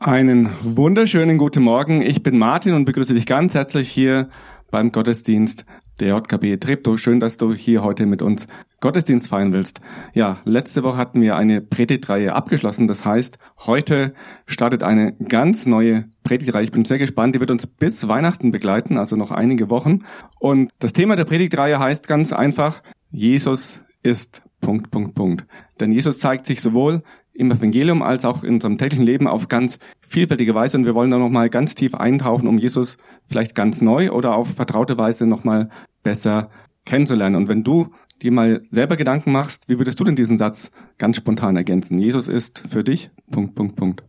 Einen wunderschönen guten Morgen. Ich bin Martin und begrüße dich ganz herzlich hier beim Gottesdienst der JKB Treptow. Schön, dass du hier heute mit uns Gottesdienst feiern willst. Ja, letzte Woche hatten wir eine Predigtreihe abgeschlossen. Das heißt, heute startet eine ganz neue Predigtreihe. Ich bin sehr gespannt. Die wird uns bis Weihnachten begleiten, also noch einige Wochen. Und das Thema der Predigtreihe heißt ganz einfach, Jesus ist Punkt, Punkt, Punkt. Denn Jesus zeigt sich sowohl im Evangelium als auch in unserem täglichen Leben auf ganz vielfältige Weise. Und wir wollen da nochmal ganz tief eintauchen, um Jesus vielleicht ganz neu oder auf vertraute Weise nochmal besser kennenzulernen. Und wenn du dir mal selber Gedanken machst, wie würdest du denn diesen Satz ganz spontan ergänzen? Jesus ist für dich, Punkt, Punkt, Punkt.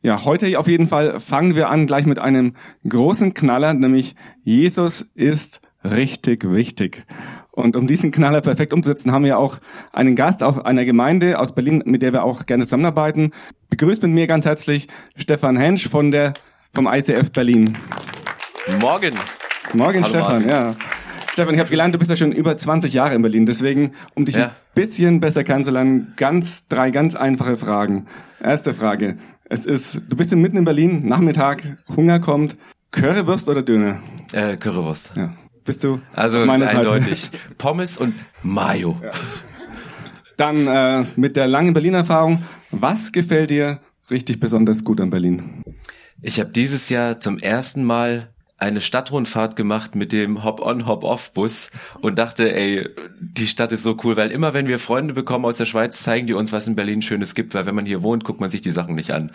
Ja, heute auf jeden Fall fangen wir an gleich mit einem großen Knaller, nämlich Jesus ist richtig wichtig. Und um diesen Knaller perfekt umzusetzen, haben wir auch einen Gast aus einer Gemeinde aus Berlin, mit der wir auch gerne zusammenarbeiten. Begrüßt mit mir ganz herzlich Stefan Hensch von der, vom ICF Berlin. Morgen. Morgen, Hallo Stefan, Martin. ja. Stefan, ich habe gelernt, du bist ja schon über 20 Jahre in Berlin. Deswegen, um dich ja. ein bisschen besser kennenzulernen, ganz drei ganz einfache Fragen. Erste Frage. Es ist, du bist mitten in Berlin, Nachmittag, Hunger kommt. Currywurst oder Döner? Äh, Currywurst. Ja bist du also eindeutig Seite. Pommes und Mayo. Ja. Dann äh, mit der langen Berlin-Erfahrung, was gefällt dir richtig besonders gut an Berlin? Ich habe dieses Jahr zum ersten Mal eine Stadtrundfahrt gemacht mit dem Hop-on, Hop-off-Bus und dachte, ey, die Stadt ist so cool, weil immer wenn wir Freunde bekommen aus der Schweiz, zeigen die uns, was in Berlin Schönes gibt, weil wenn man hier wohnt, guckt man sich die Sachen nicht an.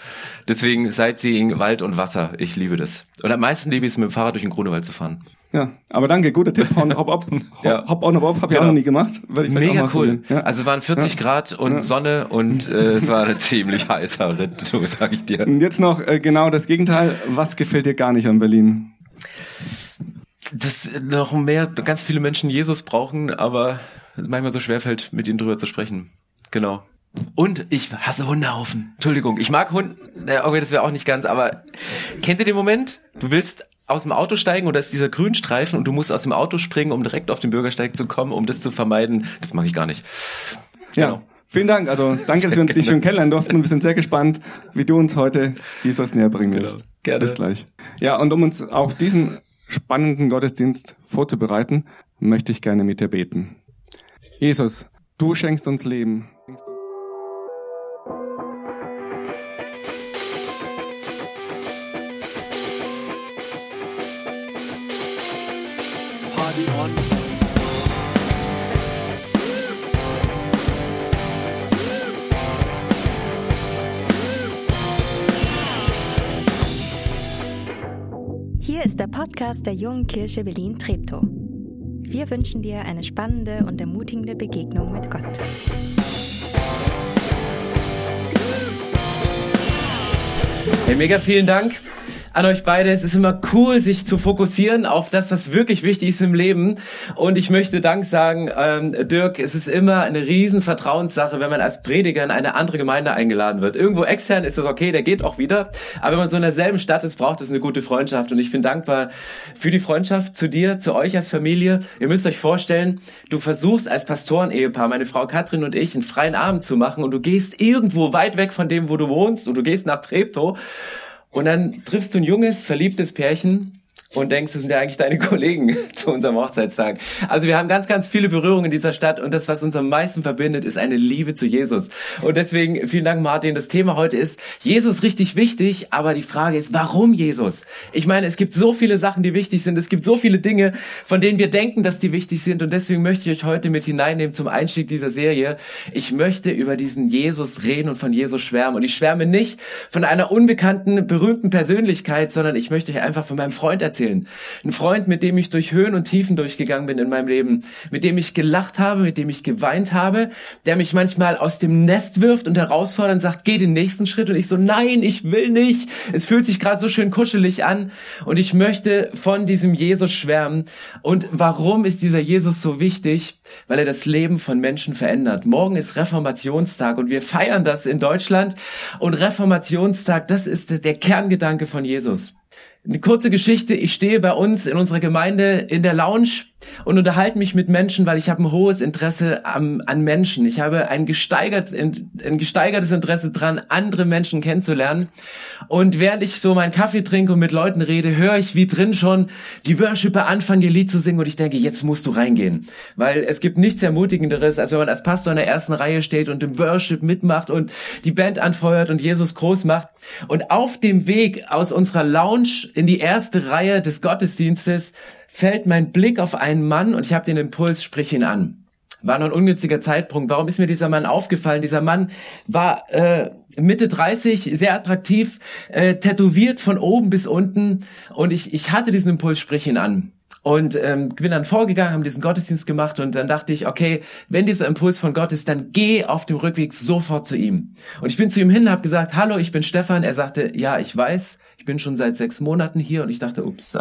Deswegen Sightseeing, Wald und Wasser, ich liebe das. Und am meisten liebe ich es, mit dem Fahrrad durch den Grunewald zu fahren. Ja, aber danke, guter Tipp. Hop, hop, hop, ja. hop on, hop off, hab ich genau. auch noch nie gemacht. Ich Mega cool. Ja. Also waren 40 ja. Grad und ja. Sonne und äh, es war ein ziemlich heißer Ritt, so sag ich dir. Und jetzt noch äh, genau das Gegenteil. Was gefällt dir gar nicht an Berlin? Dass noch mehr, ganz viele Menschen Jesus brauchen, aber manchmal so schwerfällt, mit ihnen drüber zu sprechen. Genau. Und ich hasse Hundehaufen. Entschuldigung, ich mag Hunde, okay, das wäre auch nicht ganz, aber kennt ihr den Moment? Du willst aus dem Auto steigen und da ist dieser Grünstreifen und du musst aus dem Auto springen, um direkt auf den Bürgersteig zu kommen, um das zu vermeiden. Das mag ich gar nicht. Ja. Genau. Vielen Dank. Also danke, dass wir uns dich schon kennenlernen durften. Wir sind sehr gespannt, wie du uns heute Jesus näher bringen wirst. Genau. Gerne. Bis gleich. Ja, und um uns auch diesen spannenden Gottesdienst vorzubereiten, möchte ich gerne mit dir beten. Jesus, du schenkst uns Leben. Podcast der Jungen Kirche Berlin-Treptow. Wir wünschen dir eine spannende und ermutigende Begegnung mit Gott. Hey, mega vielen Dank an euch beide. Es ist immer cool, sich zu fokussieren auf das, was wirklich wichtig ist im Leben. Und ich möchte Dank sagen, ähm, Dirk, es ist immer eine riesen Vertrauenssache, wenn man als Prediger in eine andere Gemeinde eingeladen wird. Irgendwo extern ist das okay, der geht auch wieder. Aber wenn man so in derselben Stadt ist, braucht es eine gute Freundschaft. Und ich bin dankbar für die Freundschaft zu dir, zu euch als Familie. Ihr müsst euch vorstellen, du versuchst als Pastoren-Ehepaar, meine Frau Katrin und ich, einen freien Abend zu machen und du gehst irgendwo weit weg von dem, wo du wohnst und du gehst nach Treptow und dann triffst du ein junges, verliebtes Pärchen und denkst, das sind ja eigentlich deine Kollegen zu unserem Hochzeitstag. Also wir haben ganz, ganz viele Berührungen in dieser Stadt und das, was uns am meisten verbindet, ist eine Liebe zu Jesus. Und deswegen vielen Dank, Martin. Das Thema heute ist Jesus richtig wichtig, aber die Frage ist, warum Jesus? Ich meine, es gibt so viele Sachen, die wichtig sind. Es gibt so viele Dinge, von denen wir denken, dass die wichtig sind. Und deswegen möchte ich euch heute mit hineinnehmen zum Einstieg dieser Serie. Ich möchte über diesen Jesus reden und von Jesus schwärmen. Und ich schwärme nicht von einer unbekannten, berühmten Persönlichkeit, sondern ich möchte euch einfach von meinem Freund erzählen erzählen. Ein Freund, mit dem ich durch Höhen und Tiefen durchgegangen bin in meinem Leben, mit dem ich gelacht habe, mit dem ich geweint habe, der mich manchmal aus dem Nest wirft und herausfordert und sagt, geh den nächsten Schritt und ich so, nein, ich will nicht. Es fühlt sich gerade so schön kuschelig an und ich möchte von diesem Jesus schwärmen. Und warum ist dieser Jesus so wichtig? Weil er das Leben von Menschen verändert. Morgen ist Reformationstag und wir feiern das in Deutschland und Reformationstag, das ist der Kerngedanke von Jesus. Eine kurze Geschichte. Ich stehe bei uns in unserer Gemeinde in der Lounge und unterhalte mich mit Menschen, weil ich habe ein hohes Interesse am, an Menschen. Ich habe ein, gesteigert, ein gesteigertes Interesse dran, andere Menschen kennenzulernen. Und während ich so meinen Kaffee trinke und mit Leuten rede, höre ich wie drin schon die Worshipper anfangen, ihr Lied zu singen und ich denke, jetzt musst du reingehen. Weil es gibt nichts Ermutigenderes, als wenn man als Pastor in der ersten Reihe steht und im Worship mitmacht und die Band anfeuert und Jesus groß macht. Und auf dem Weg aus unserer Lounge in die erste Reihe des Gottesdienstes fällt mein Blick auf einen Mann und ich habe den Impuls, sprich ihn an. War noch ein ungünstiger Zeitpunkt. Warum ist mir dieser Mann aufgefallen? Dieser Mann war äh, Mitte 30, sehr attraktiv, äh, tätowiert von oben bis unten und ich, ich hatte diesen Impuls, sprich ihn an. Und ähm, bin dann vorgegangen, haben diesen Gottesdienst gemacht und dann dachte ich, okay, wenn dieser Impuls von Gott ist, dann geh auf dem Rückweg sofort zu ihm. Und ich bin zu ihm hin, habe gesagt, hallo, ich bin Stefan. Er sagte, ja, ich weiß. Ich bin schon seit sechs Monaten hier und ich dachte, ups,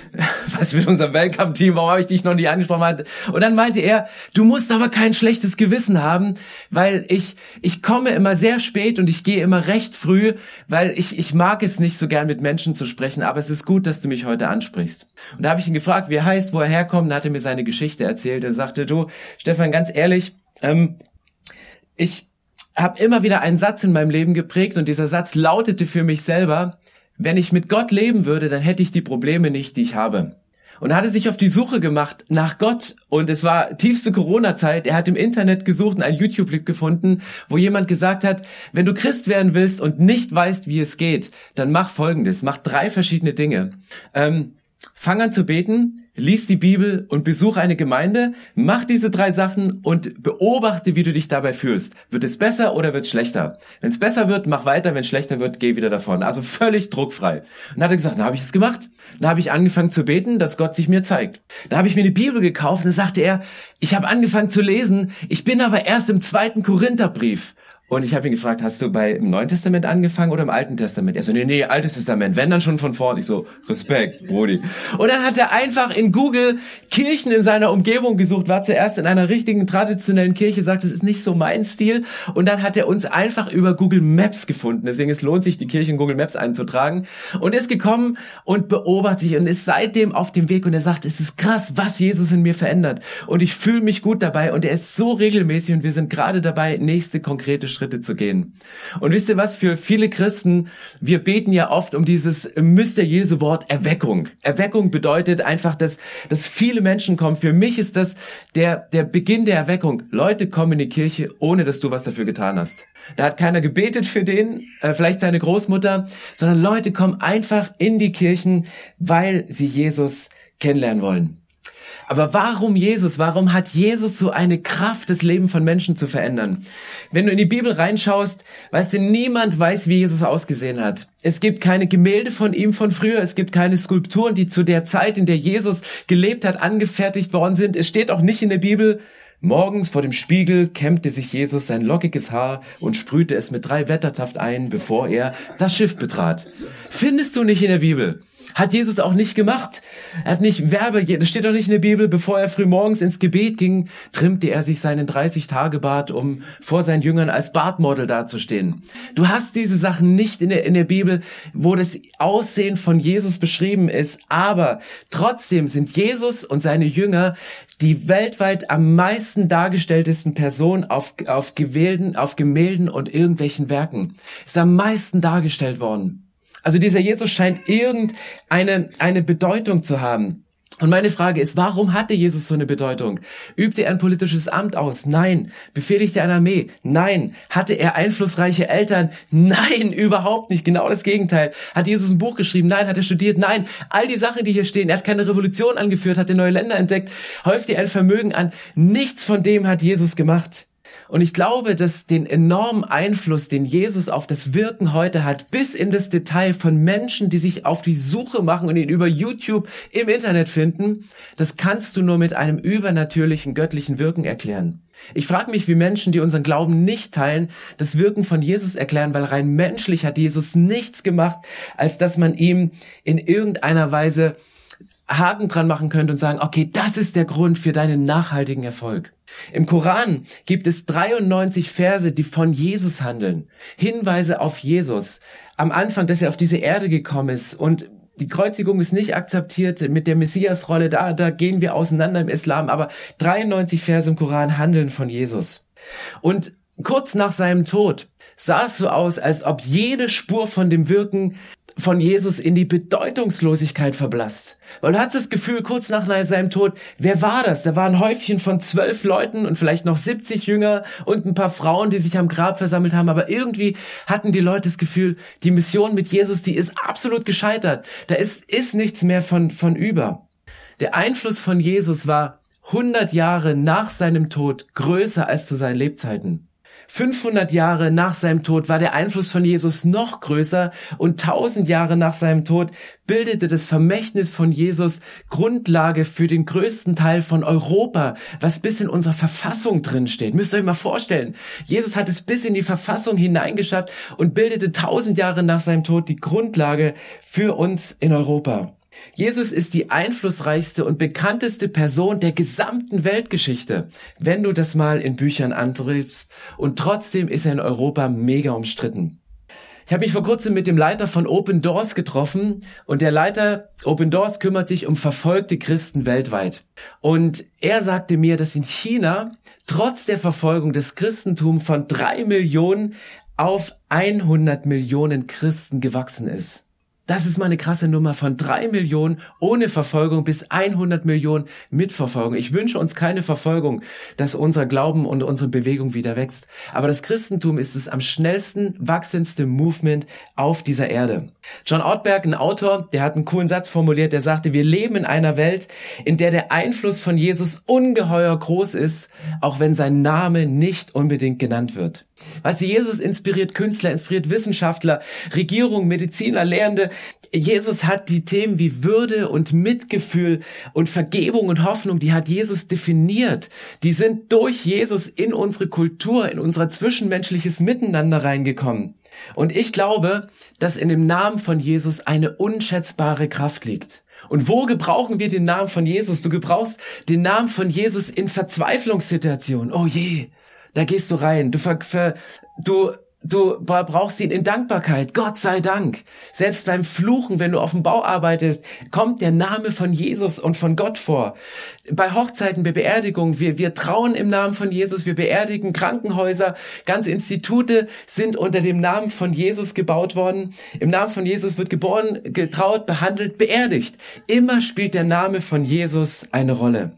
was mit unserem Welcome-Team, warum habe ich dich noch nie angesprochen? Und dann meinte er, du musst aber kein schlechtes Gewissen haben, weil ich, ich komme immer sehr spät und ich gehe immer recht früh, weil ich, ich mag es nicht so gern mit Menschen zu sprechen, aber es ist gut, dass du mich heute ansprichst. Und da habe ich ihn gefragt, wie er heißt, wo er herkommt, und hat er mir seine Geschichte erzählt. Er sagte, du, Stefan, ganz ehrlich, ähm, ich habe immer wieder einen Satz in meinem Leben geprägt und dieser Satz lautete für mich selber, wenn ich mit Gott leben würde, dann hätte ich die Probleme nicht, die ich habe. Und hatte sich auf die Suche gemacht nach Gott. Und es war tiefste Corona-Zeit. Er hat im Internet gesucht und einen YouTube-Clip gefunden, wo jemand gesagt hat, wenn du Christ werden willst und nicht weißt, wie es geht, dann mach Folgendes. Mach drei verschiedene Dinge. Ähm, Fang an zu beten, lies die Bibel und besuch eine Gemeinde, mach diese drei Sachen und beobachte, wie du dich dabei fühlst. Wird es besser oder wird es schlechter? Wenn es besser wird, mach weiter, wenn es schlechter wird, geh wieder davon. Also völlig druckfrei. Und dann hat er gesagt, dann habe ich es gemacht. Dann habe ich angefangen zu beten, dass Gott sich mir zeigt. Dann habe ich mir eine Bibel gekauft und dann sagte er, ich habe angefangen zu lesen, ich bin aber erst im zweiten Korintherbrief. Und ich habe ihn gefragt, hast du bei im Neuen Testament angefangen oder im Alten Testament? Er so, nee, nee, Altes Testament. Wenn dann schon von vorn. Ich so, Respekt, Brody. Und dann hat er einfach in Google Kirchen in seiner Umgebung gesucht, war zuerst in einer richtigen traditionellen Kirche, sagt, das ist nicht so mein Stil. Und dann hat er uns einfach über Google Maps gefunden. Deswegen es lohnt sich, die Kirche in Google Maps einzutragen. Und ist gekommen und beobachtet sich und ist seitdem auf dem Weg. Und er sagt, es ist krass, was Jesus in mir verändert. Und ich fühle mich gut dabei. Und er ist so regelmäßig und wir sind gerade dabei, nächste konkrete Schritte Schritte zu gehen. Und wisst ihr was, für viele Christen, wir beten ja oft um dieses Mr. Jesu Wort Erweckung. Erweckung bedeutet einfach, dass, dass viele Menschen kommen. Für mich ist das der, der Beginn der Erweckung. Leute kommen in die Kirche, ohne dass du was dafür getan hast. Da hat keiner gebetet für den, äh, vielleicht seine Großmutter, sondern Leute kommen einfach in die Kirchen, weil sie Jesus kennenlernen wollen. Aber warum Jesus? Warum hat Jesus so eine Kraft, das Leben von Menschen zu verändern? Wenn du in die Bibel reinschaust, weißt du, niemand weiß, wie Jesus ausgesehen hat. Es gibt keine Gemälde von ihm von früher, es gibt keine Skulpturen, die zu der Zeit, in der Jesus gelebt hat, angefertigt worden sind. Es steht auch nicht in der Bibel, Morgens vor dem Spiegel kämmte sich Jesus sein lockiges Haar und sprühte es mit drei Wettertaft ein, bevor er das Schiff betrat. Findest du nicht in der Bibel. Hat Jesus auch nicht gemacht. Er hat nicht Werbe, das steht doch nicht in der Bibel, bevor er früh morgens ins Gebet ging, trimmte er sich seinen 30-Tage-Bart, um vor seinen Jüngern als Bartmodel dazustehen. Du hast diese Sachen nicht in der, in der Bibel, wo das Aussehen von Jesus beschrieben ist, aber trotzdem sind Jesus und seine Jünger die weltweit am meisten dargestelltesten Personen auf, auf Gewälden, auf Gemälden und irgendwelchen Werken. Ist am meisten dargestellt worden. Also dieser Jesus scheint irgendeine eine Bedeutung zu haben. Und meine Frage ist, warum hatte Jesus so eine Bedeutung? Übte er ein politisches Amt aus? Nein. Befehligte er eine Armee? Nein. Hatte er einflussreiche Eltern? Nein, überhaupt nicht. Genau das Gegenteil. Hat Jesus ein Buch geschrieben? Nein. Hat er studiert? Nein. All die Sachen, die hier stehen. Er hat keine Revolution angeführt, hat neue Länder entdeckt, häufte ein Vermögen an. Nichts von dem hat Jesus gemacht. Und ich glaube, dass den enormen Einfluss, den Jesus auf das Wirken heute hat, bis in das Detail von Menschen, die sich auf die Suche machen und ihn über YouTube im Internet finden, das kannst du nur mit einem übernatürlichen göttlichen Wirken erklären. Ich frage mich, wie Menschen, die unseren Glauben nicht teilen, das Wirken von Jesus erklären, weil rein menschlich hat Jesus nichts gemacht, als dass man ihm in irgendeiner Weise Haken dran machen könnte und sagen, okay, das ist der Grund für deinen nachhaltigen Erfolg. Im Koran gibt es 93 Verse, die von Jesus handeln. Hinweise auf Jesus. Am Anfang, dass er auf diese Erde gekommen ist und die Kreuzigung ist nicht akzeptiert mit der Messias-Rolle, da, da gehen wir auseinander im Islam, aber 93 Verse im Koran handeln von Jesus. Und kurz nach seinem Tod sah es so aus, als ob jede Spur von dem Wirken von Jesus in die Bedeutungslosigkeit verblasst. Weil du hast das Gefühl, kurz nach seinem Tod, wer war das? Da war ein Häufchen von zwölf Leuten und vielleicht noch 70 Jünger und ein paar Frauen, die sich am Grab versammelt haben. Aber irgendwie hatten die Leute das Gefühl, die Mission mit Jesus, die ist absolut gescheitert. Da ist, ist nichts mehr von, von über. Der Einfluss von Jesus war 100 Jahre nach seinem Tod größer als zu seinen Lebzeiten. 500 Jahre nach seinem Tod war der Einfluss von Jesus noch größer und 1000 Jahre nach seinem Tod bildete das Vermächtnis von Jesus Grundlage für den größten Teil von Europa, was bis in unserer Verfassung drin steht. Müsst ihr euch mal vorstellen. Jesus hat es bis in die Verfassung hineingeschafft und bildete 1000 Jahre nach seinem Tod die Grundlage für uns in Europa. Jesus ist die einflussreichste und bekannteste Person der gesamten Weltgeschichte, wenn du das mal in Büchern antriebst. Und trotzdem ist er in Europa mega umstritten. Ich habe mich vor kurzem mit dem Leiter von Open Doors getroffen und der Leiter Open Doors kümmert sich um verfolgte Christen weltweit. Und er sagte mir, dass in China trotz der Verfolgung des Christentums von drei Millionen auf 100 Millionen Christen gewachsen ist. Das ist mal eine krasse Nummer von drei Millionen ohne Verfolgung bis 100 Millionen mit Verfolgung. Ich wünsche uns keine Verfolgung, dass unser Glauben und unsere Bewegung wieder wächst. Aber das Christentum ist das am schnellsten wachsendste Movement auf dieser Erde. John Ortberg, ein Autor, der hat einen coolen Satz formuliert, der sagte, wir leben in einer Welt, in der der Einfluss von Jesus ungeheuer groß ist, auch wenn sein Name nicht unbedingt genannt wird. Weißt du, Jesus inspiriert Künstler, inspiriert Wissenschaftler, Regierung, Mediziner, Lehrende. Jesus hat die Themen wie Würde und Mitgefühl und Vergebung und Hoffnung, die hat Jesus definiert. Die sind durch Jesus in unsere Kultur, in unser zwischenmenschliches Miteinander reingekommen. Und ich glaube, dass in dem Namen von Jesus eine unschätzbare Kraft liegt. Und wo gebrauchen wir den Namen von Jesus? Du gebrauchst den Namen von Jesus in Verzweiflungssituationen. Oh je, da gehst du rein. Du, ver, ver, du, du brauchst ihn in Dankbarkeit. Gott sei Dank. Selbst beim Fluchen, wenn du auf dem Bau arbeitest, kommt der Name von Jesus und von Gott vor. Bei Hochzeiten, bei Beerdigungen, wir, wir trauen im Namen von Jesus, wir beerdigen Krankenhäuser, ganze Institute sind unter dem Namen von Jesus gebaut worden. Im Namen von Jesus wird geboren, getraut, behandelt, beerdigt. Immer spielt der Name von Jesus eine Rolle.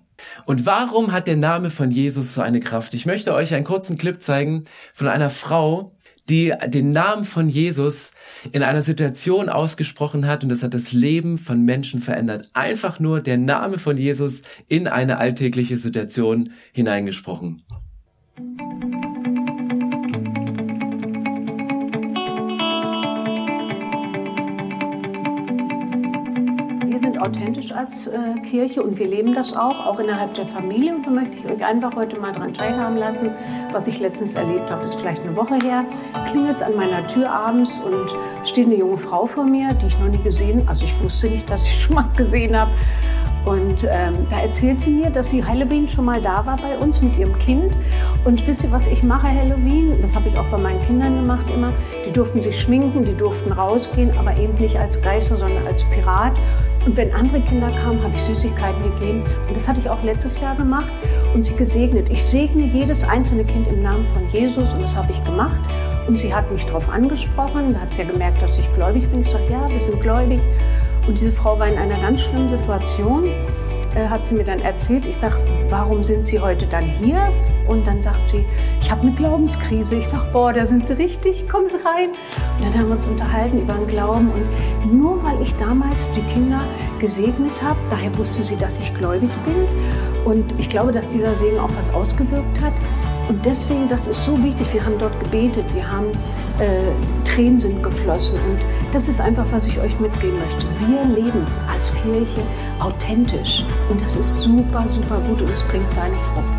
Und warum hat der Name von Jesus so eine Kraft? Ich möchte euch einen kurzen Clip zeigen von einer Frau, die den Namen von Jesus in einer Situation ausgesprochen hat und das hat das Leben von Menschen verändert. Einfach nur der Name von Jesus in eine alltägliche Situation hineingesprochen. sind authentisch als äh, Kirche und wir leben das auch, auch innerhalb der Familie. Und da möchte ich euch einfach heute mal daran teilhaben lassen, was ich letztens erlebt habe. Ist vielleicht eine Woche her. Klingelt es an meiner Tür abends und steht eine junge Frau vor mir, die ich noch nie gesehen Also ich wusste nicht, dass ich schon mal gesehen habe. Und ähm, da erzählt sie mir, dass sie Halloween schon mal da war bei uns mit ihrem Kind. Und wisst ihr, was ich mache Halloween? Das habe ich auch bei meinen Kindern gemacht immer. Die durften sich schminken, die durften rausgehen, aber eben nicht als Geister, sondern als Pirat. Und wenn andere Kinder kamen, habe ich Süßigkeiten gegeben. Und das hatte ich auch letztes Jahr gemacht und sie gesegnet. Ich segne jedes einzelne Kind im Namen von Jesus und das habe ich gemacht. Und sie hat mich darauf angesprochen. Da hat sie ja gemerkt, dass ich gläubig bin. Ich sage, ja, wir sind gläubig. Und diese Frau war in einer ganz schlimmen Situation äh, hat sie mir dann erzählt. Ich sage, warum sind Sie heute dann hier? Und dann sagt sie, ich habe eine Glaubenskrise. Ich sage, boah, da sind Sie richtig, kommen Sie rein. Und dann haben wir uns unterhalten über den Glauben. Und nur weil ich damals die Kinder gesegnet habe, daher wusste sie, dass ich gläubig bin. Und ich glaube, dass dieser Segen auch was ausgewirkt hat. Und deswegen, das ist so wichtig. Wir haben dort gebetet, wir haben äh, Tränen sind geflossen. Und das ist einfach, was ich euch mitgeben möchte. Wir leben als Kirche authentisch. Und das ist super, super gut und es bringt seine Frucht.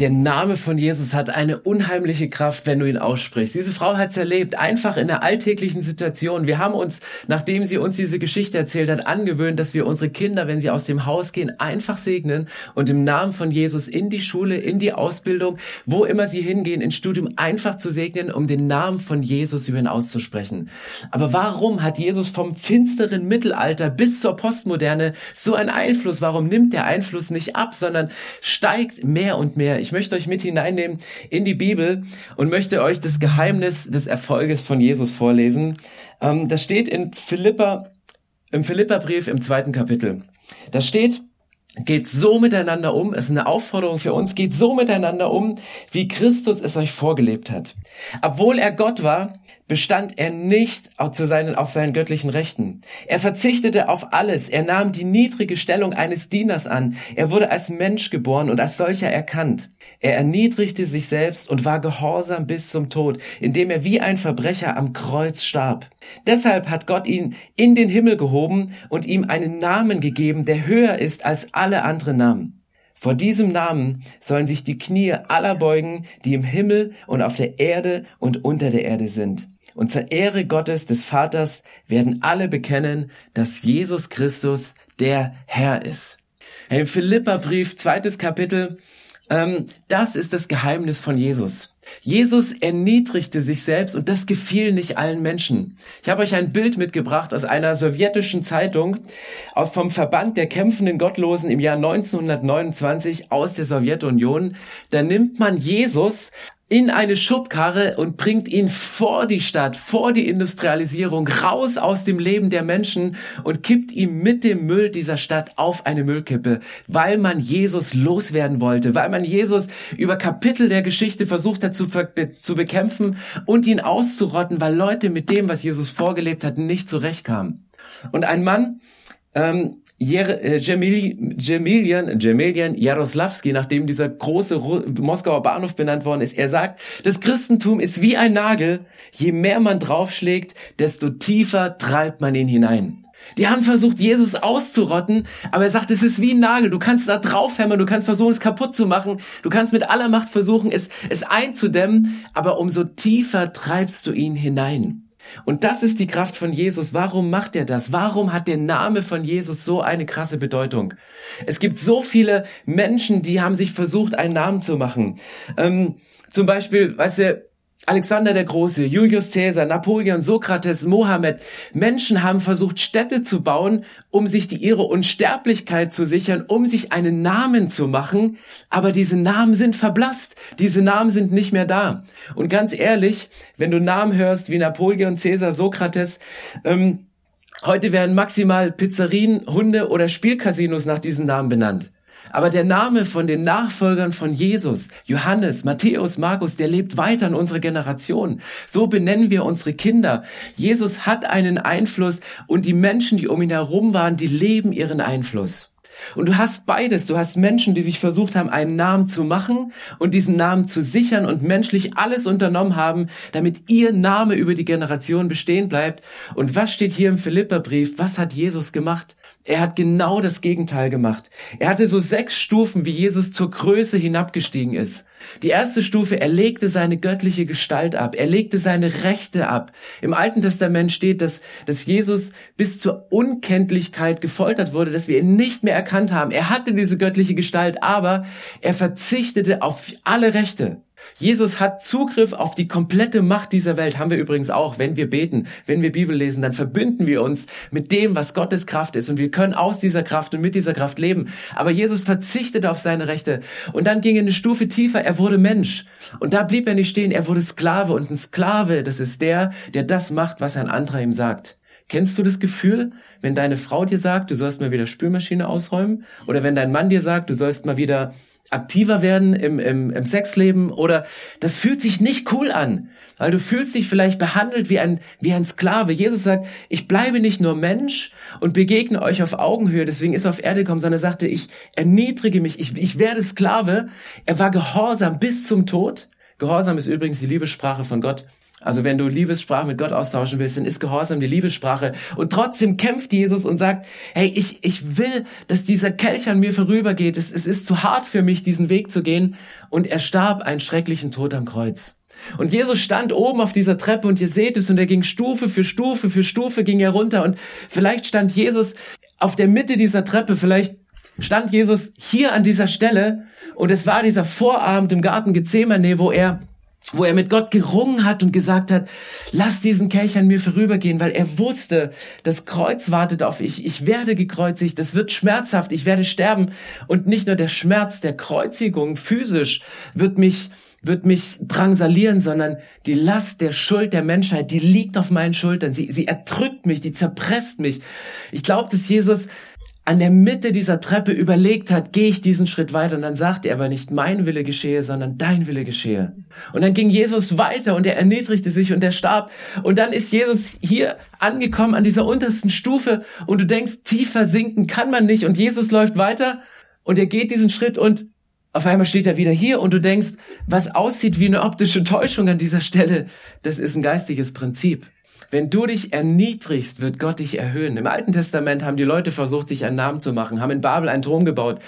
Der Name von Jesus hat eine unheimliche Kraft, wenn du ihn aussprichst. Diese Frau hat es erlebt, einfach in der alltäglichen Situation. Wir haben uns, nachdem sie uns diese Geschichte erzählt hat, angewöhnt, dass wir unsere Kinder, wenn sie aus dem Haus gehen, einfach segnen und im Namen von Jesus in die Schule, in die Ausbildung, wo immer sie hingehen, ins Studium einfach zu segnen, um den Namen von Jesus über ihn auszusprechen. Aber warum hat Jesus vom finsteren Mittelalter bis zur Postmoderne so einen Einfluss? Warum nimmt der Einfluss nicht ab, sondern steigt mehr und mehr? Ich möchte euch mit hineinnehmen in die Bibel und möchte euch das Geheimnis des Erfolges von Jesus vorlesen. Ähm, das steht in Philippa, im Philipperbrief im zweiten Kapitel. Da steht, geht so miteinander um, es ist eine Aufforderung für uns, geht so miteinander um, wie Christus es euch vorgelebt hat. Obwohl er Gott war, bestand er nicht auf seinen, auf seinen göttlichen Rechten. Er verzichtete auf alles. Er nahm die niedrige Stellung eines Dieners an. Er wurde als Mensch geboren und als solcher erkannt. Er erniedrigte sich selbst und war gehorsam bis zum Tod, indem er wie ein Verbrecher am Kreuz starb. Deshalb hat Gott ihn in den Himmel gehoben und ihm einen Namen gegeben, der höher ist als alle anderen Namen. Vor diesem Namen sollen sich die Knie aller beugen, die im Himmel und auf der Erde und unter der Erde sind und zur Ehre Gottes des Vaters werden alle bekennen, dass Jesus Christus der Herr ist. Im Philipperbrief, zweites Kapitel, ähm, das ist das Geheimnis von Jesus. Jesus erniedrigte sich selbst und das gefiel nicht allen Menschen. Ich habe euch ein Bild mitgebracht aus einer sowjetischen Zeitung vom Verband der kämpfenden Gottlosen im Jahr 1929 aus der Sowjetunion. Da nimmt man Jesus in eine Schubkarre und bringt ihn vor die Stadt, vor die Industrialisierung, raus aus dem Leben der Menschen und kippt ihn mit dem Müll dieser Stadt auf eine Müllkippe, weil man Jesus loswerden wollte, weil man Jesus über Kapitel der Geschichte versucht hat zu, zu bekämpfen und ihn auszurotten, weil Leute mit dem, was Jesus vorgelebt hat, nicht zurechtkamen. Und ein Mann, ähm, äh, Jemilian, Jemilian Jaroslavski, nachdem dieser große Moskauer Bahnhof benannt worden ist, er sagt, das Christentum ist wie ein Nagel, je mehr man draufschlägt, desto tiefer treibt man ihn hinein. Die haben versucht, Jesus auszurotten, aber er sagt, es ist wie ein Nagel. Du kannst da draufhämmern, du kannst versuchen, es kaputt zu machen, du kannst mit aller Macht versuchen, es, es einzudämmen, aber umso tiefer treibst du ihn hinein. Und das ist die Kraft von Jesus. Warum macht er das? Warum hat der Name von Jesus so eine krasse Bedeutung? Es gibt so viele Menschen, die haben sich versucht, einen Namen zu machen. Ähm, zum Beispiel, weißt du, Alexander der Große, Julius Caesar, Napoleon, Sokrates, Mohammed. Menschen haben versucht, Städte zu bauen, um sich die, ihre Unsterblichkeit zu sichern, um sich einen Namen zu machen. Aber diese Namen sind verblasst. Diese Namen sind nicht mehr da. Und ganz ehrlich, wenn du Namen hörst wie Napoleon, Caesar, Sokrates, ähm, heute werden maximal Pizzerien, Hunde oder Spielcasinos nach diesen Namen benannt. Aber der Name von den Nachfolgern von Jesus, Johannes, Matthäus, Markus, der lebt weiter in unserer Generation. So benennen wir unsere Kinder. Jesus hat einen Einfluss und die Menschen, die um ihn herum waren, die leben ihren Einfluss. Und du hast beides. Du hast Menschen, die sich versucht haben, einen Namen zu machen und diesen Namen zu sichern und menschlich alles unternommen haben, damit ihr Name über die Generation bestehen bleibt. Und was steht hier im Philipperbrief? Was hat Jesus gemacht? Er hat genau das Gegenteil gemacht. Er hatte so sechs Stufen, wie Jesus zur Größe hinabgestiegen ist. Die erste Stufe, er legte seine göttliche Gestalt ab, er legte seine Rechte ab. Im Alten Testament steht, dass, dass Jesus bis zur Unkenntlichkeit gefoltert wurde, dass wir ihn nicht mehr erkannt haben. Er hatte diese göttliche Gestalt, aber er verzichtete auf alle Rechte. Jesus hat Zugriff auf die komplette Macht dieser Welt, haben wir übrigens auch, wenn wir beten, wenn wir Bibel lesen, dann verbünden wir uns mit dem, was Gottes Kraft ist. Und wir können aus dieser Kraft und mit dieser Kraft leben. Aber Jesus verzichtete auf seine Rechte. Und dann ging er eine Stufe tiefer, er wurde Mensch. Und da blieb er nicht stehen, er wurde Sklave. Und ein Sklave, das ist der, der das macht, was ein anderer ihm sagt. Kennst du das Gefühl, wenn deine Frau dir sagt, du sollst mal wieder Spülmaschine ausräumen? Oder wenn dein Mann dir sagt, du sollst mal wieder aktiver werden im, im, im Sexleben oder das fühlt sich nicht cool an, weil du fühlst dich vielleicht behandelt wie ein, wie ein Sklave. Jesus sagt, ich bleibe nicht nur Mensch und begegne euch auf Augenhöhe, deswegen ist er auf Erde gekommen, sondern er sagte, ich erniedrige mich, ich, ich werde Sklave. Er war gehorsam bis zum Tod. Gehorsam ist übrigens die Liebessprache von Gott. Also wenn du Liebessprache mit Gott austauschen willst, dann ist Gehorsam die Liebessprache. Und trotzdem kämpft Jesus und sagt, hey, ich, ich will, dass dieser Kelch an mir vorübergeht. Es, es ist zu hart für mich, diesen Weg zu gehen. Und er starb einen schrecklichen Tod am Kreuz. Und Jesus stand oben auf dieser Treppe und ihr seht es und er ging Stufe für Stufe für Stufe ging er runter und vielleicht stand Jesus auf der Mitte dieser Treppe, vielleicht stand Jesus hier an dieser Stelle und es war dieser Vorabend im Garten Gethsemane, wo er wo er mit Gott gerungen hat und gesagt hat, lass diesen Kelch an mir vorübergehen, weil er wusste, das Kreuz wartet auf ich, ich werde gekreuzigt, es wird schmerzhaft, ich werde sterben und nicht nur der Schmerz der Kreuzigung physisch wird mich wird mich drangsalieren, sondern die Last der Schuld der Menschheit, die liegt auf meinen Schultern. Sie, sie erdrückt mich, die zerpresst mich. Ich glaube, dass Jesus an der Mitte dieser Treppe überlegt hat, gehe ich diesen Schritt weiter. Und dann sagte er aber nicht, mein Wille geschehe, sondern dein Wille geschehe. Und dann ging Jesus weiter und er erniedrigte sich und er starb. Und dann ist Jesus hier angekommen an dieser untersten Stufe und du denkst, tiefer sinken kann man nicht. Und Jesus läuft weiter und er geht diesen Schritt und auf einmal steht er wieder hier und du denkst, was aussieht wie eine optische Täuschung an dieser Stelle, das ist ein geistiges Prinzip. Wenn du dich erniedrigst, wird Gott dich erhöhen. Im Alten Testament haben die Leute versucht, sich einen Namen zu machen, haben in Babel einen Thron gebaut.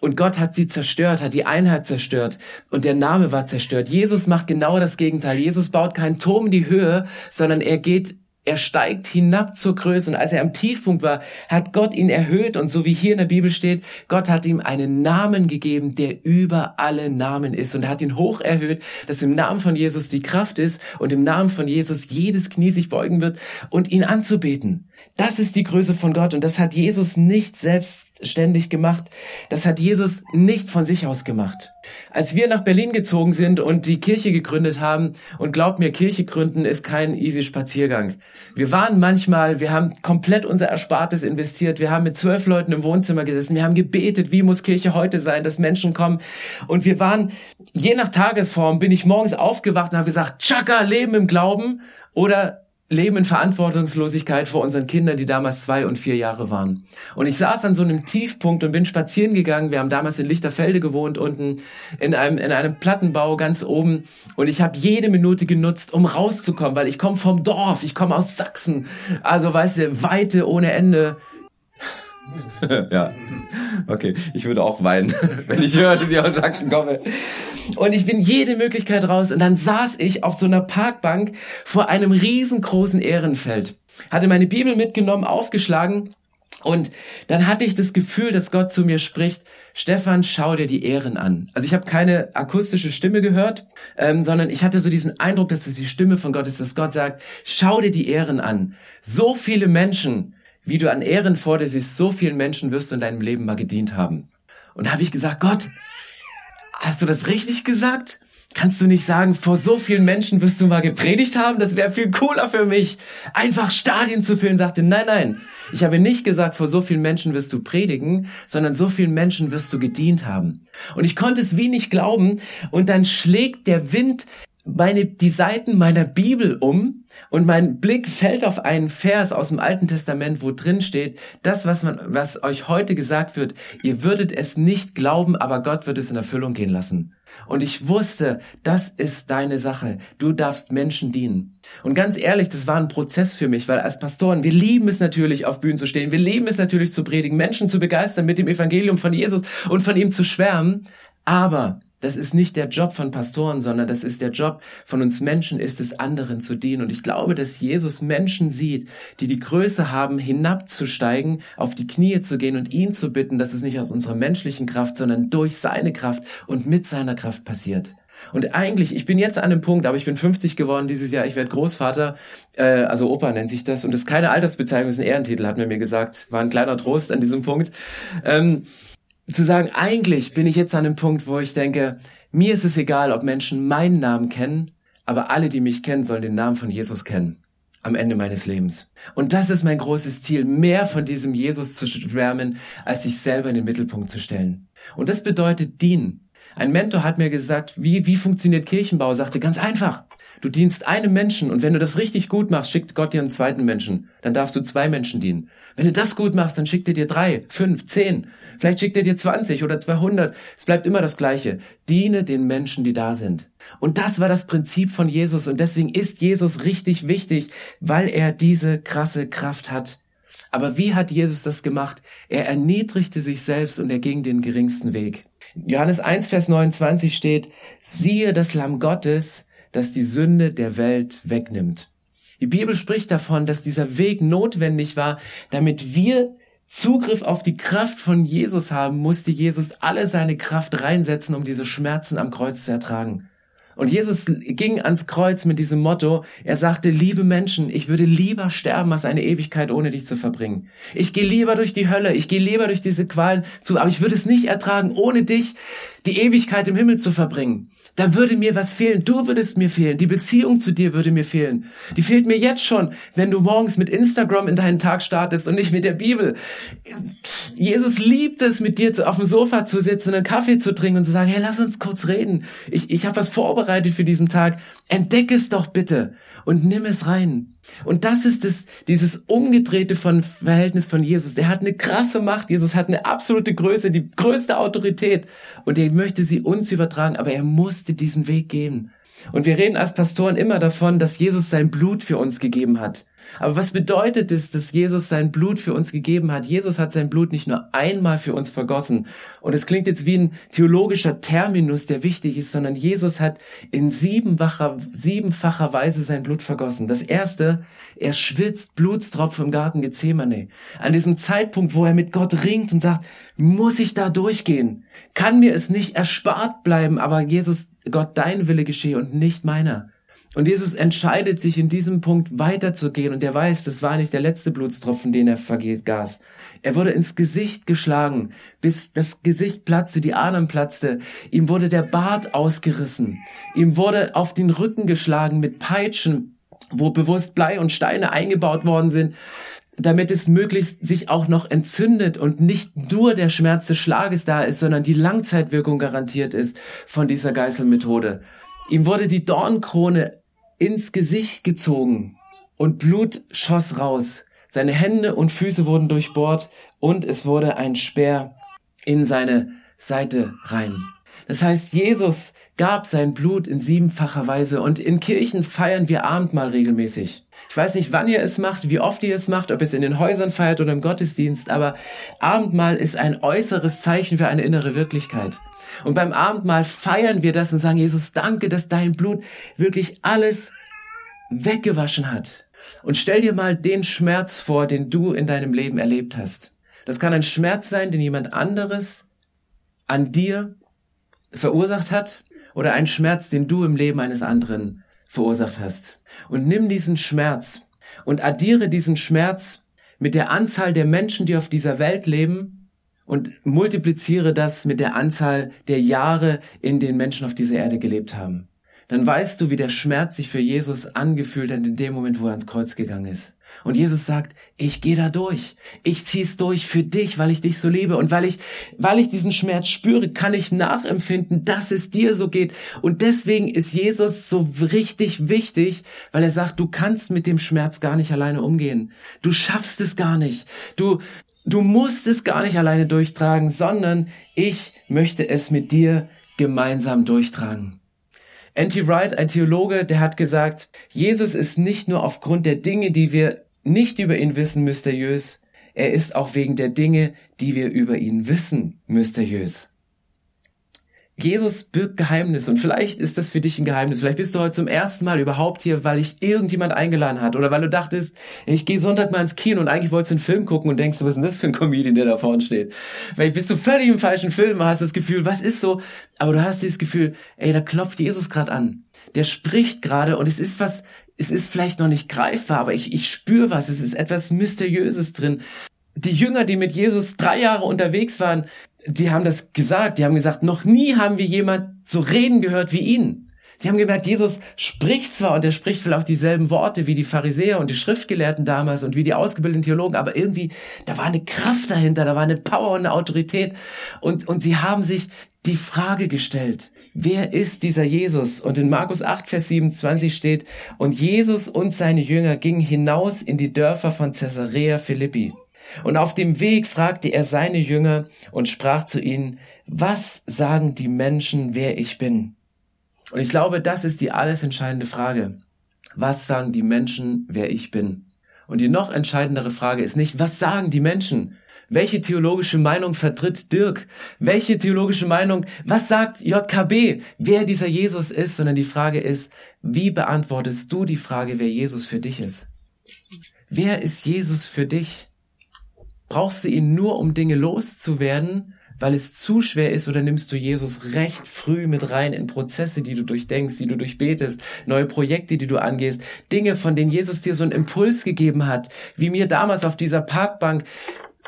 Und Gott hat sie zerstört, hat die Einheit zerstört und der Name war zerstört. Jesus macht genau das Gegenteil. Jesus baut keinen Turm in die Höhe, sondern er geht er steigt hinab zur Größe und als er am Tiefpunkt war, hat Gott ihn erhöht und so wie hier in der Bibel steht, Gott hat ihm einen Namen gegeben, der über alle Namen ist und hat ihn hoch erhöht, dass im Namen von Jesus die Kraft ist und im Namen von Jesus jedes Knie sich beugen wird und ihn anzubeten. Das ist die Größe von Gott und das hat Jesus nicht selbstständig gemacht. Das hat Jesus nicht von sich aus gemacht. Als wir nach Berlin gezogen sind und die Kirche gegründet haben, und glaubt mir, Kirche gründen ist kein easy Spaziergang. Wir waren manchmal, wir haben komplett unser Erspartes investiert, wir haben mit zwölf Leuten im Wohnzimmer gesessen, wir haben gebetet, wie muss Kirche heute sein, dass Menschen kommen. Und wir waren, je nach Tagesform, bin ich morgens aufgewacht und habe gesagt, Chaka, Leben im Glauben oder leben in Verantwortungslosigkeit vor unseren Kindern, die damals zwei und vier Jahre waren. Und ich saß an so einem Tiefpunkt und bin spazieren gegangen. Wir haben damals in Lichterfelde gewohnt, unten in einem, in einem Plattenbau ganz oben. Und ich habe jede Minute genutzt, um rauszukommen, weil ich komme vom Dorf, ich komme aus Sachsen. Also weißt du, Weite ohne Ende. ja, okay. Ich würde auch weinen, wenn ich höre, dass ich aus Sachsen komme. Und ich bin jede Möglichkeit raus. Und dann saß ich auf so einer Parkbank vor einem riesengroßen Ehrenfeld. Hatte meine Bibel mitgenommen, aufgeschlagen. Und dann hatte ich das Gefühl, dass Gott zu mir spricht, Stefan, schau dir die Ehren an. Also ich habe keine akustische Stimme gehört, ähm, sondern ich hatte so diesen Eindruck, dass es die Stimme von Gott ist, dass Gott sagt, schau dir die Ehren an. So viele Menschen wie du an Ehren vor dir siehst, so vielen Menschen wirst du in deinem Leben mal gedient haben. Und da habe ich gesagt, Gott, hast du das richtig gesagt? Kannst du nicht sagen, vor so vielen Menschen wirst du mal gepredigt haben? Das wäre viel cooler für mich. Einfach Stadien zu füllen, sagte, nein, nein. Ich habe nicht gesagt, vor so vielen Menschen wirst du predigen, sondern so vielen Menschen wirst du gedient haben. Und ich konnte es wie nicht glauben. Und dann schlägt der Wind meine, die Seiten meiner Bibel um und mein Blick fällt auf einen Vers aus dem Alten Testament, wo drin steht, das, was man, was euch heute gesagt wird, ihr würdet es nicht glauben, aber Gott wird es in Erfüllung gehen lassen. Und ich wusste, das ist deine Sache. Du darfst Menschen dienen. Und ganz ehrlich, das war ein Prozess für mich, weil als Pastoren, wir lieben es natürlich, auf Bühnen zu stehen. Wir lieben es natürlich zu predigen, Menschen zu begeistern mit dem Evangelium von Jesus und von ihm zu schwärmen. Aber das ist nicht der Job von Pastoren, sondern das ist der Job von uns Menschen, ist es anderen zu dienen. Und ich glaube, dass Jesus Menschen sieht, die die Größe haben, hinabzusteigen, auf die Knie zu gehen und ihn zu bitten, dass es nicht aus unserer menschlichen Kraft, sondern durch seine Kraft und mit seiner Kraft passiert. Und eigentlich, ich bin jetzt an dem Punkt, aber ich bin 50 geworden dieses Jahr, ich werde Großvater, äh, also Opa nennt sich das, und das ist keine Altersbezeichnung, das ist ein Ehrentitel, hat man mir gesagt. War ein kleiner Trost an diesem Punkt. Ähm, zu sagen, eigentlich bin ich jetzt an dem Punkt, wo ich denke, mir ist es egal, ob Menschen meinen Namen kennen, aber alle, die mich kennen, sollen den Namen von Jesus kennen. Am Ende meines Lebens. Und das ist mein großes Ziel, mehr von diesem Jesus zu schwärmen, als sich selber in den Mittelpunkt zu stellen. Und das bedeutet dienen. Ein Mentor hat mir gesagt, wie, wie funktioniert Kirchenbau? Sagte ganz einfach. Du dienst einem Menschen und wenn du das richtig gut machst, schickt Gott dir einen zweiten Menschen. Dann darfst du zwei Menschen dienen. Wenn du das gut machst, dann schickt er dir drei, fünf, zehn. Vielleicht schickt er dir 20 oder 200. Es bleibt immer das Gleiche. Diene den Menschen, die da sind. Und das war das Prinzip von Jesus und deswegen ist Jesus richtig wichtig, weil er diese krasse Kraft hat. Aber wie hat Jesus das gemacht? Er erniedrigte sich selbst und er ging den geringsten Weg. Johannes 1, Vers 29 steht, siehe das Lamm Gottes, das die Sünde der Welt wegnimmt. Die Bibel spricht davon, dass dieser Weg notwendig war, damit wir Zugriff auf die Kraft von Jesus haben, musste Jesus alle seine Kraft reinsetzen, um diese Schmerzen am Kreuz zu ertragen. Und Jesus ging ans Kreuz mit diesem Motto, er sagte, liebe Menschen, ich würde lieber sterben, als eine Ewigkeit ohne dich zu verbringen. Ich gehe lieber durch die Hölle, ich gehe lieber durch diese Qualen zu, aber ich würde es nicht ertragen, ohne dich die Ewigkeit im Himmel zu verbringen da würde mir was fehlen. Du würdest mir fehlen. Die Beziehung zu dir würde mir fehlen. Die fehlt mir jetzt schon, wenn du morgens mit Instagram in deinen Tag startest und nicht mit der Bibel. Jesus liebt es, mit dir auf dem Sofa zu sitzen, einen Kaffee zu trinken und zu sagen, hey, lass uns kurz reden. Ich, ich habe was vorbereitet für diesen Tag. Entdeck es doch bitte und nimm es rein. Und das ist es, dieses umgedrehte von Verhältnis von Jesus. Der hat eine krasse Macht. Jesus hat eine absolute Größe, die größte Autorität. Und er möchte sie uns übertragen, aber er musste diesen Weg gehen. Und wir reden als Pastoren immer davon, dass Jesus sein Blut für uns gegeben hat. Aber was bedeutet es, dass Jesus sein Blut für uns gegeben hat? Jesus hat sein Blut nicht nur einmal für uns vergossen. Und es klingt jetzt wie ein theologischer Terminus, der wichtig ist, sondern Jesus hat in siebenfacher, siebenfacher Weise sein Blut vergossen. Das erste, er schwitzt Blutstropfen im Garten Gethsemane. An diesem Zeitpunkt, wo er mit Gott ringt und sagt, muss ich da durchgehen? Kann mir es nicht erspart bleiben, aber Jesus, Gott, dein Wille geschehe und nicht meiner. Und Jesus entscheidet sich in diesem Punkt weiterzugehen und er weiß, das war nicht der letzte Blutstropfen, den er vergaß. Er wurde ins Gesicht geschlagen, bis das Gesicht platzte, die Adern platzte. Ihm wurde der Bart ausgerissen. Ihm wurde auf den Rücken geschlagen mit Peitschen, wo bewusst Blei und Steine eingebaut worden sind, damit es möglichst sich auch noch entzündet und nicht nur der Schmerz des Schlages da ist, sondern die Langzeitwirkung garantiert ist von dieser Geißelmethode. Ihm wurde die Dornkrone ins Gesicht gezogen und Blut schoss raus. Seine Hände und Füße wurden durchbohrt und es wurde ein Speer in seine Seite rein. Das heißt, Jesus gab sein Blut in siebenfacher Weise und in Kirchen feiern wir Abendmahl regelmäßig. Ich weiß nicht, wann ihr es macht, wie oft ihr es macht, ob ihr es in den Häusern feiert oder im Gottesdienst, aber Abendmahl ist ein äußeres Zeichen für eine innere Wirklichkeit. Und beim Abendmahl feiern wir das und sagen, Jesus, danke, dass dein Blut wirklich alles weggewaschen hat. Und stell dir mal den Schmerz vor, den du in deinem Leben erlebt hast. Das kann ein Schmerz sein, den jemand anderes an dir verursacht hat oder ein Schmerz, den du im Leben eines anderen verursacht hast. Und nimm diesen Schmerz und addiere diesen Schmerz mit der Anzahl der Menschen, die auf dieser Welt leben und multipliziere das mit der Anzahl der Jahre, in denen Menschen auf dieser Erde gelebt haben. Dann weißt du, wie der Schmerz sich für Jesus angefühlt hat in dem Moment, wo er ans Kreuz gegangen ist. Und Jesus sagt, ich gehe da durch. Ich zieh's durch für dich, weil ich dich so liebe. Und weil ich, weil ich diesen Schmerz spüre, kann ich nachempfinden, dass es dir so geht. Und deswegen ist Jesus so richtig wichtig, weil er sagt, du kannst mit dem Schmerz gar nicht alleine umgehen. Du schaffst es gar nicht. Du, Du musst es gar nicht alleine durchtragen, sondern ich möchte es mit dir gemeinsam durchtragen. N.T. Wright, ein Theologe, der hat gesagt, Jesus ist nicht nur aufgrund der Dinge, die wir nicht über ihn wissen, mysteriös, er ist auch wegen der Dinge, die wir über ihn wissen, mysteriös. Jesus birgt Geheimnis und vielleicht ist das für dich ein Geheimnis. Vielleicht bist du heute zum ersten Mal überhaupt hier, weil ich irgendjemand eingeladen hat oder weil du dachtest, ich gehe Sonntag mal ins Kino und eigentlich wolltest du einen Film gucken und denkst, was ist denn das für ein Comedian, der da vorne steht? Vielleicht bist du völlig im falschen Film, hast das Gefühl, was ist so? Aber du hast dieses Gefühl, ey, da klopft Jesus gerade an. Der spricht gerade und es ist was, es ist vielleicht noch nicht greifbar, aber ich, ich spüre was, es ist etwas Mysteriöses drin. Die Jünger, die mit Jesus drei Jahre unterwegs waren, die haben das gesagt, die haben gesagt, noch nie haben wir jemand so reden gehört wie ihn. Sie haben gemerkt, Jesus spricht zwar und er spricht vielleicht auch dieselben Worte wie die Pharisäer und die Schriftgelehrten damals und wie die ausgebildeten Theologen, aber irgendwie, da war eine Kraft dahinter, da war eine Power und eine Autorität und, und sie haben sich die Frage gestellt, wer ist dieser Jesus? Und in Markus 8, Vers 27 steht, und Jesus und seine Jünger gingen hinaus in die Dörfer von Caesarea Philippi. Und auf dem Weg fragte er seine Jünger und sprach zu ihnen, was sagen die Menschen, wer ich bin? Und ich glaube, das ist die alles entscheidende Frage. Was sagen die Menschen, wer ich bin? Und die noch entscheidendere Frage ist nicht, was sagen die Menschen? Welche theologische Meinung vertritt Dirk? Welche theologische Meinung, was sagt JKB, wer dieser Jesus ist? Sondern die Frage ist, wie beantwortest du die Frage, wer Jesus für dich ist? Wer ist Jesus für dich? Brauchst du ihn nur, um Dinge loszuwerden? weil es zu schwer ist oder nimmst du Jesus recht früh mit rein in Prozesse, die du durchdenkst, die du durchbetest, neue Projekte, die du angehst, Dinge, von denen Jesus dir so einen Impuls gegeben hat, wie mir damals auf dieser Parkbank,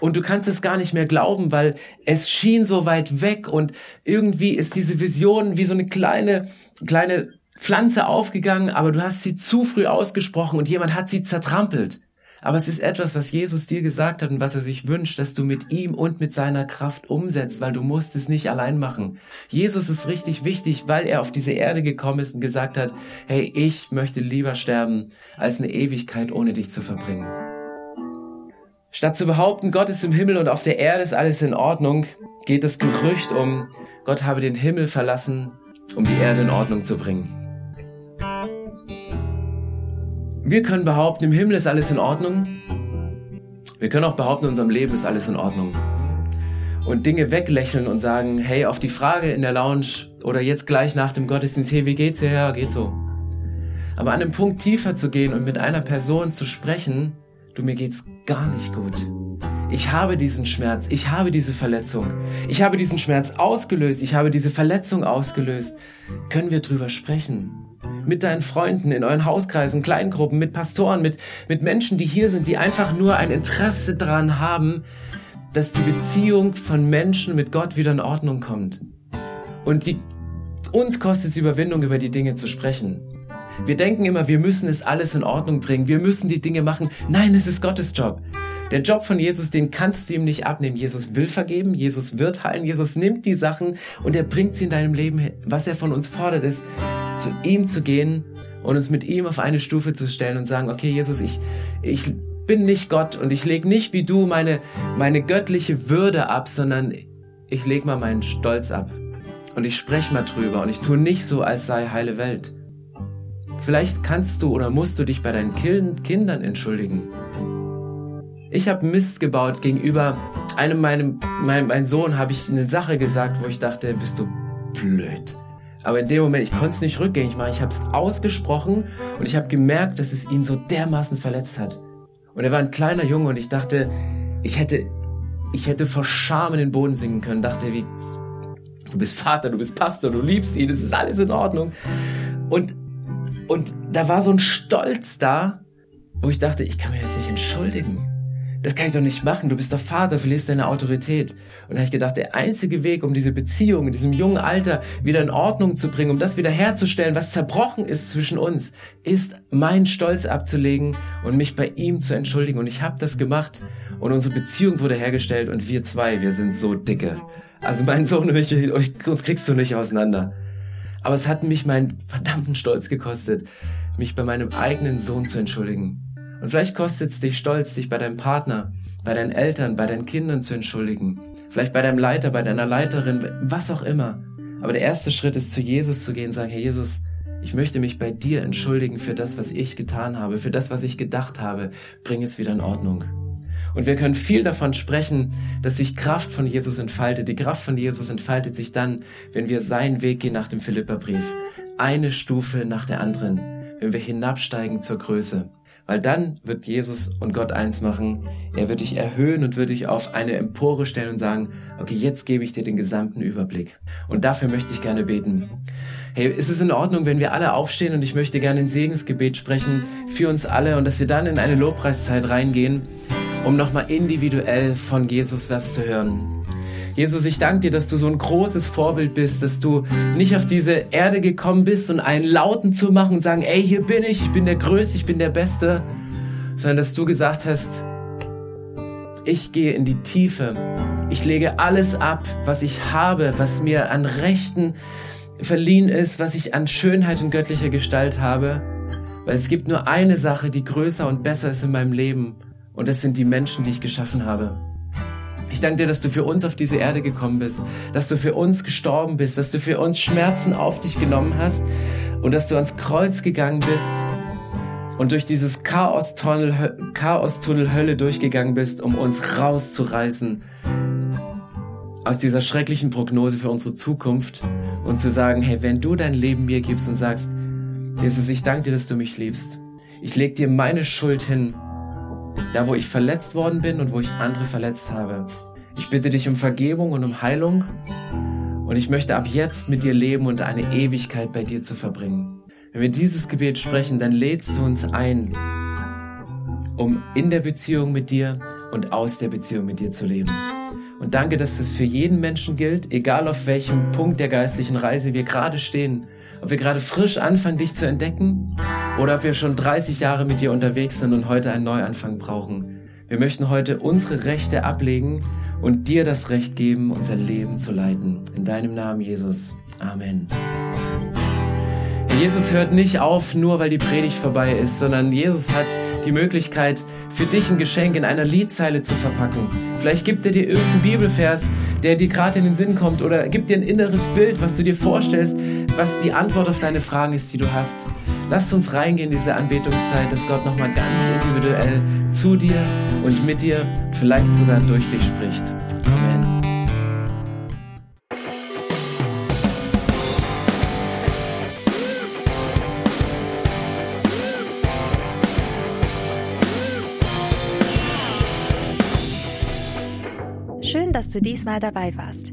und du kannst es gar nicht mehr glauben, weil es schien so weit weg und irgendwie ist diese Vision wie so eine kleine, kleine Pflanze aufgegangen, aber du hast sie zu früh ausgesprochen und jemand hat sie zertrampelt. Aber es ist etwas, was Jesus dir gesagt hat und was er sich wünscht, dass du mit ihm und mit seiner Kraft umsetzt, weil du musst es nicht allein machen. Jesus ist richtig wichtig, weil er auf diese Erde gekommen ist und gesagt hat, hey, ich möchte lieber sterben, als eine Ewigkeit ohne dich zu verbringen. Statt zu behaupten, Gott ist im Himmel und auf der Erde ist alles in Ordnung, geht das Gerücht um, Gott habe den Himmel verlassen, um die Erde in Ordnung zu bringen. Wir können behaupten, im Himmel ist alles in Ordnung. Wir können auch behaupten, in unserem Leben ist alles in Ordnung. Und Dinge weglächeln und sagen, hey, auf die Frage in der Lounge oder jetzt gleich nach dem Gottesdienst, hey, wie geht's dir? Ja, geht so. Aber an einem Punkt tiefer zu gehen und mit einer Person zu sprechen, du, mir geht's gar nicht gut. Ich habe diesen Schmerz, ich habe diese Verletzung, ich habe diesen Schmerz ausgelöst, ich habe diese Verletzung ausgelöst. Können wir drüber sprechen? Mit deinen Freunden, in euren Hauskreisen, Kleingruppen, mit Pastoren, mit, mit Menschen, die hier sind, die einfach nur ein Interesse daran haben, dass die Beziehung von Menschen mit Gott wieder in Ordnung kommt. Und die, uns kostet es Überwindung, über die Dinge zu sprechen. Wir denken immer, wir müssen es alles in Ordnung bringen, wir müssen die Dinge machen. Nein, es ist Gottes Job. Der Job von Jesus, den kannst du ihm nicht abnehmen. Jesus will vergeben, Jesus wird heilen, Jesus nimmt die Sachen und er bringt sie in deinem Leben. Was er von uns fordert, ist, zu ihm zu gehen und uns mit ihm auf eine Stufe zu stellen und sagen, okay, Jesus, ich, ich bin nicht Gott und ich leg nicht wie du meine, meine göttliche Würde ab, sondern ich leg mal meinen Stolz ab. Und ich spreche mal drüber und ich tue nicht so, als sei heile Welt. Vielleicht kannst du oder musst du dich bei deinen Kindern entschuldigen. Ich habe Mist gebaut gegenüber einem meinem mein, mein Sohn habe ich eine Sache gesagt, wo ich dachte, bist du blöd. Aber in dem Moment, ich konnte es nicht rückgängig machen. Ich habe es ausgesprochen und ich habe gemerkt, dass es ihn so dermaßen verletzt hat. Und er war ein kleiner Junge und ich dachte, ich hätte, ich hätte vor Scham in den Boden singen können. Dachte, wie, du bist Vater, du bist Pastor, du liebst ihn, es ist alles in Ordnung. Und, und da war so ein Stolz da, wo ich dachte, ich kann mir jetzt nicht entschuldigen das kann ich doch nicht machen, du bist doch Vater, verlierst deine Autorität. Und da habe ich gedacht, der einzige Weg, um diese Beziehung in diesem jungen Alter wieder in Ordnung zu bringen, um das wieder herzustellen, was zerbrochen ist zwischen uns, ist meinen Stolz abzulegen und mich bei ihm zu entschuldigen. Und ich habe das gemacht und unsere Beziehung wurde hergestellt und wir zwei, wir sind so dicke. Also mein Sohn und ich, uns kriegst du nicht auseinander. Aber es hat mich meinen verdammten Stolz gekostet, mich bei meinem eigenen Sohn zu entschuldigen. Und vielleicht kostet es dich Stolz, dich bei deinem Partner, bei deinen Eltern, bei deinen Kindern zu entschuldigen. Vielleicht bei deinem Leiter, bei deiner Leiterin, was auch immer. Aber der erste Schritt ist, zu Jesus zu gehen und sagen, Herr Jesus, ich möchte mich bei dir entschuldigen für das, was ich getan habe, für das, was ich gedacht habe. Bring es wieder in Ordnung. Und wir können viel davon sprechen, dass sich Kraft von Jesus entfaltet. Die Kraft von Jesus entfaltet sich dann, wenn wir seinen Weg gehen nach dem Philipperbrief. Eine Stufe nach der anderen. Wenn wir hinabsteigen zur Größe. Weil dann wird Jesus und Gott eins machen. Er wird dich erhöhen und wird dich auf eine Empore stellen und sagen, okay, jetzt gebe ich dir den gesamten Überblick. Und dafür möchte ich gerne beten. Hey, ist es in Ordnung, wenn wir alle aufstehen und ich möchte gerne ein Segensgebet sprechen für uns alle und dass wir dann in eine Lobpreiszeit reingehen, um nochmal individuell von Jesus was zu hören. Jesus, ich danke dir, dass du so ein großes Vorbild bist, dass du nicht auf diese Erde gekommen bist, um einen Lauten zu machen und sagen, ey, hier bin ich, ich bin der Größte, ich bin der Beste, sondern dass du gesagt hast, ich gehe in die Tiefe. Ich lege alles ab, was ich habe, was mir an Rechten verliehen ist, was ich an Schönheit und göttlicher Gestalt habe. Weil es gibt nur eine Sache, die größer und besser ist in meinem Leben. Und das sind die Menschen, die ich geschaffen habe. Ich danke dir, dass du für uns auf diese Erde gekommen bist, dass du für uns gestorben bist, dass du für uns Schmerzen auf dich genommen hast und dass du ans Kreuz gegangen bist und durch dieses Chaos-Tunnel Chaos Hölle durchgegangen bist, um uns rauszureißen aus dieser schrecklichen Prognose für unsere Zukunft und zu sagen, hey, wenn du dein Leben mir gibst und sagst, Jesus, ich danke dir, dass du mich liebst. Ich leg dir meine Schuld hin, da wo ich verletzt worden bin und wo ich andere verletzt habe. Ich bitte dich um Vergebung und um Heilung und ich möchte ab jetzt mit dir leben und eine Ewigkeit bei dir zu verbringen. Wenn wir dieses Gebet sprechen, dann lädst du uns ein, um in der Beziehung mit dir und aus der Beziehung mit dir zu leben. Und danke, dass das für jeden Menschen gilt, egal auf welchem Punkt der geistlichen Reise wir gerade stehen. Ob wir gerade frisch anfangen, dich zu entdecken oder ob wir schon 30 Jahre mit dir unterwegs sind und heute einen Neuanfang brauchen. Wir möchten heute unsere Rechte ablegen und dir das Recht geben, unser Leben zu leiten. In deinem Namen, Jesus. Amen. Jesus hört nicht auf, nur weil die Predigt vorbei ist, sondern Jesus hat die Möglichkeit, für dich ein Geschenk in einer Liedzeile zu verpacken. Vielleicht gibt er dir irgendeinen Bibelvers, der dir gerade in den Sinn kommt oder gibt dir ein inneres Bild, was du dir vorstellst, was die Antwort auf deine Fragen ist, die du hast. Lasst uns reingehen in diese Anbetungszeit, dass Gott nochmal ganz individuell zu dir und mit dir, vielleicht sogar durch dich spricht. Amen. Schön, dass du diesmal dabei warst.